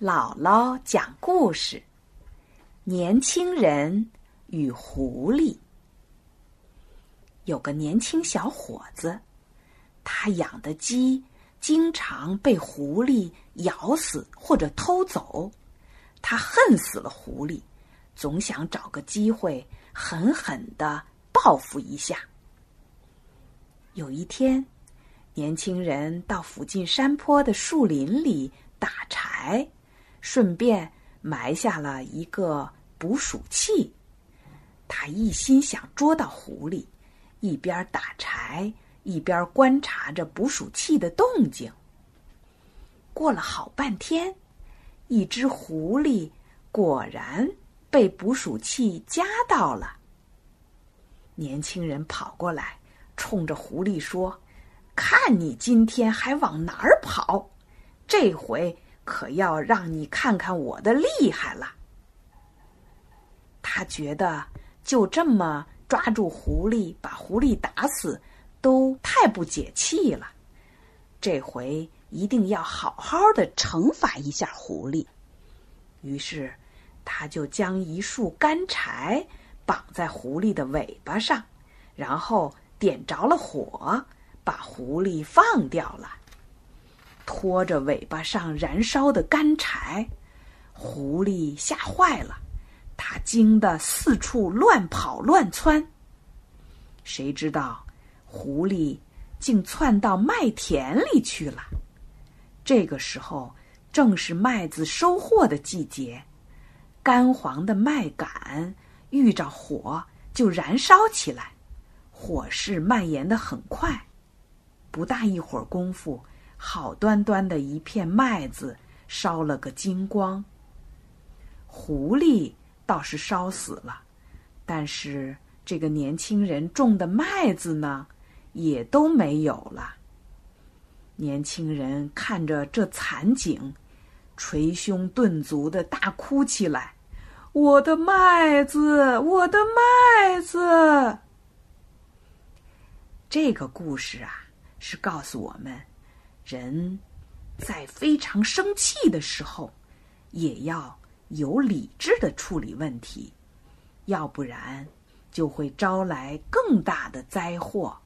姥姥讲故事：年轻人与狐狸。有个年轻小伙子，他养的鸡经常被狐狸咬死或者偷走，他恨死了狐狸，总想找个机会狠狠的报复一下。有一天，年轻人到附近山坡的树林里打柴。顺便埋下了一个捕鼠器，他一心想捉到狐狸，一边打柴一边观察着捕鼠器的动静。过了好半天，一只狐狸果然被捕鼠器夹到了。年轻人跑过来，冲着狐狸说：“看你今天还往哪儿跑！这回……”可要让你看看我的厉害了！他觉得就这么抓住狐狸，把狐狸打死，都太不解气了。这回一定要好好的惩罚一下狐狸。于是，他就将一束干柴绑在狐狸的尾巴上，然后点着了火，把狐狸放掉了。拖着尾巴上燃烧的干柴，狐狸吓坏了，它惊得四处乱跑乱窜。谁知道，狐狸竟窜到麦田里去了。这个时候正是麦子收获的季节，干黄的麦秆遇着火就燃烧起来，火势蔓延的很快，不大一会儿功夫。好端端的一片麦子烧了个精光。狐狸倒是烧死了，但是这个年轻人种的麦子呢，也都没有了。年轻人看着这惨景，捶胸顿足的大哭起来：“我的麦子，我的麦子！”这个故事啊，是告诉我们。人在非常生气的时候，也要有理智的处理问题，要不然就会招来更大的灾祸。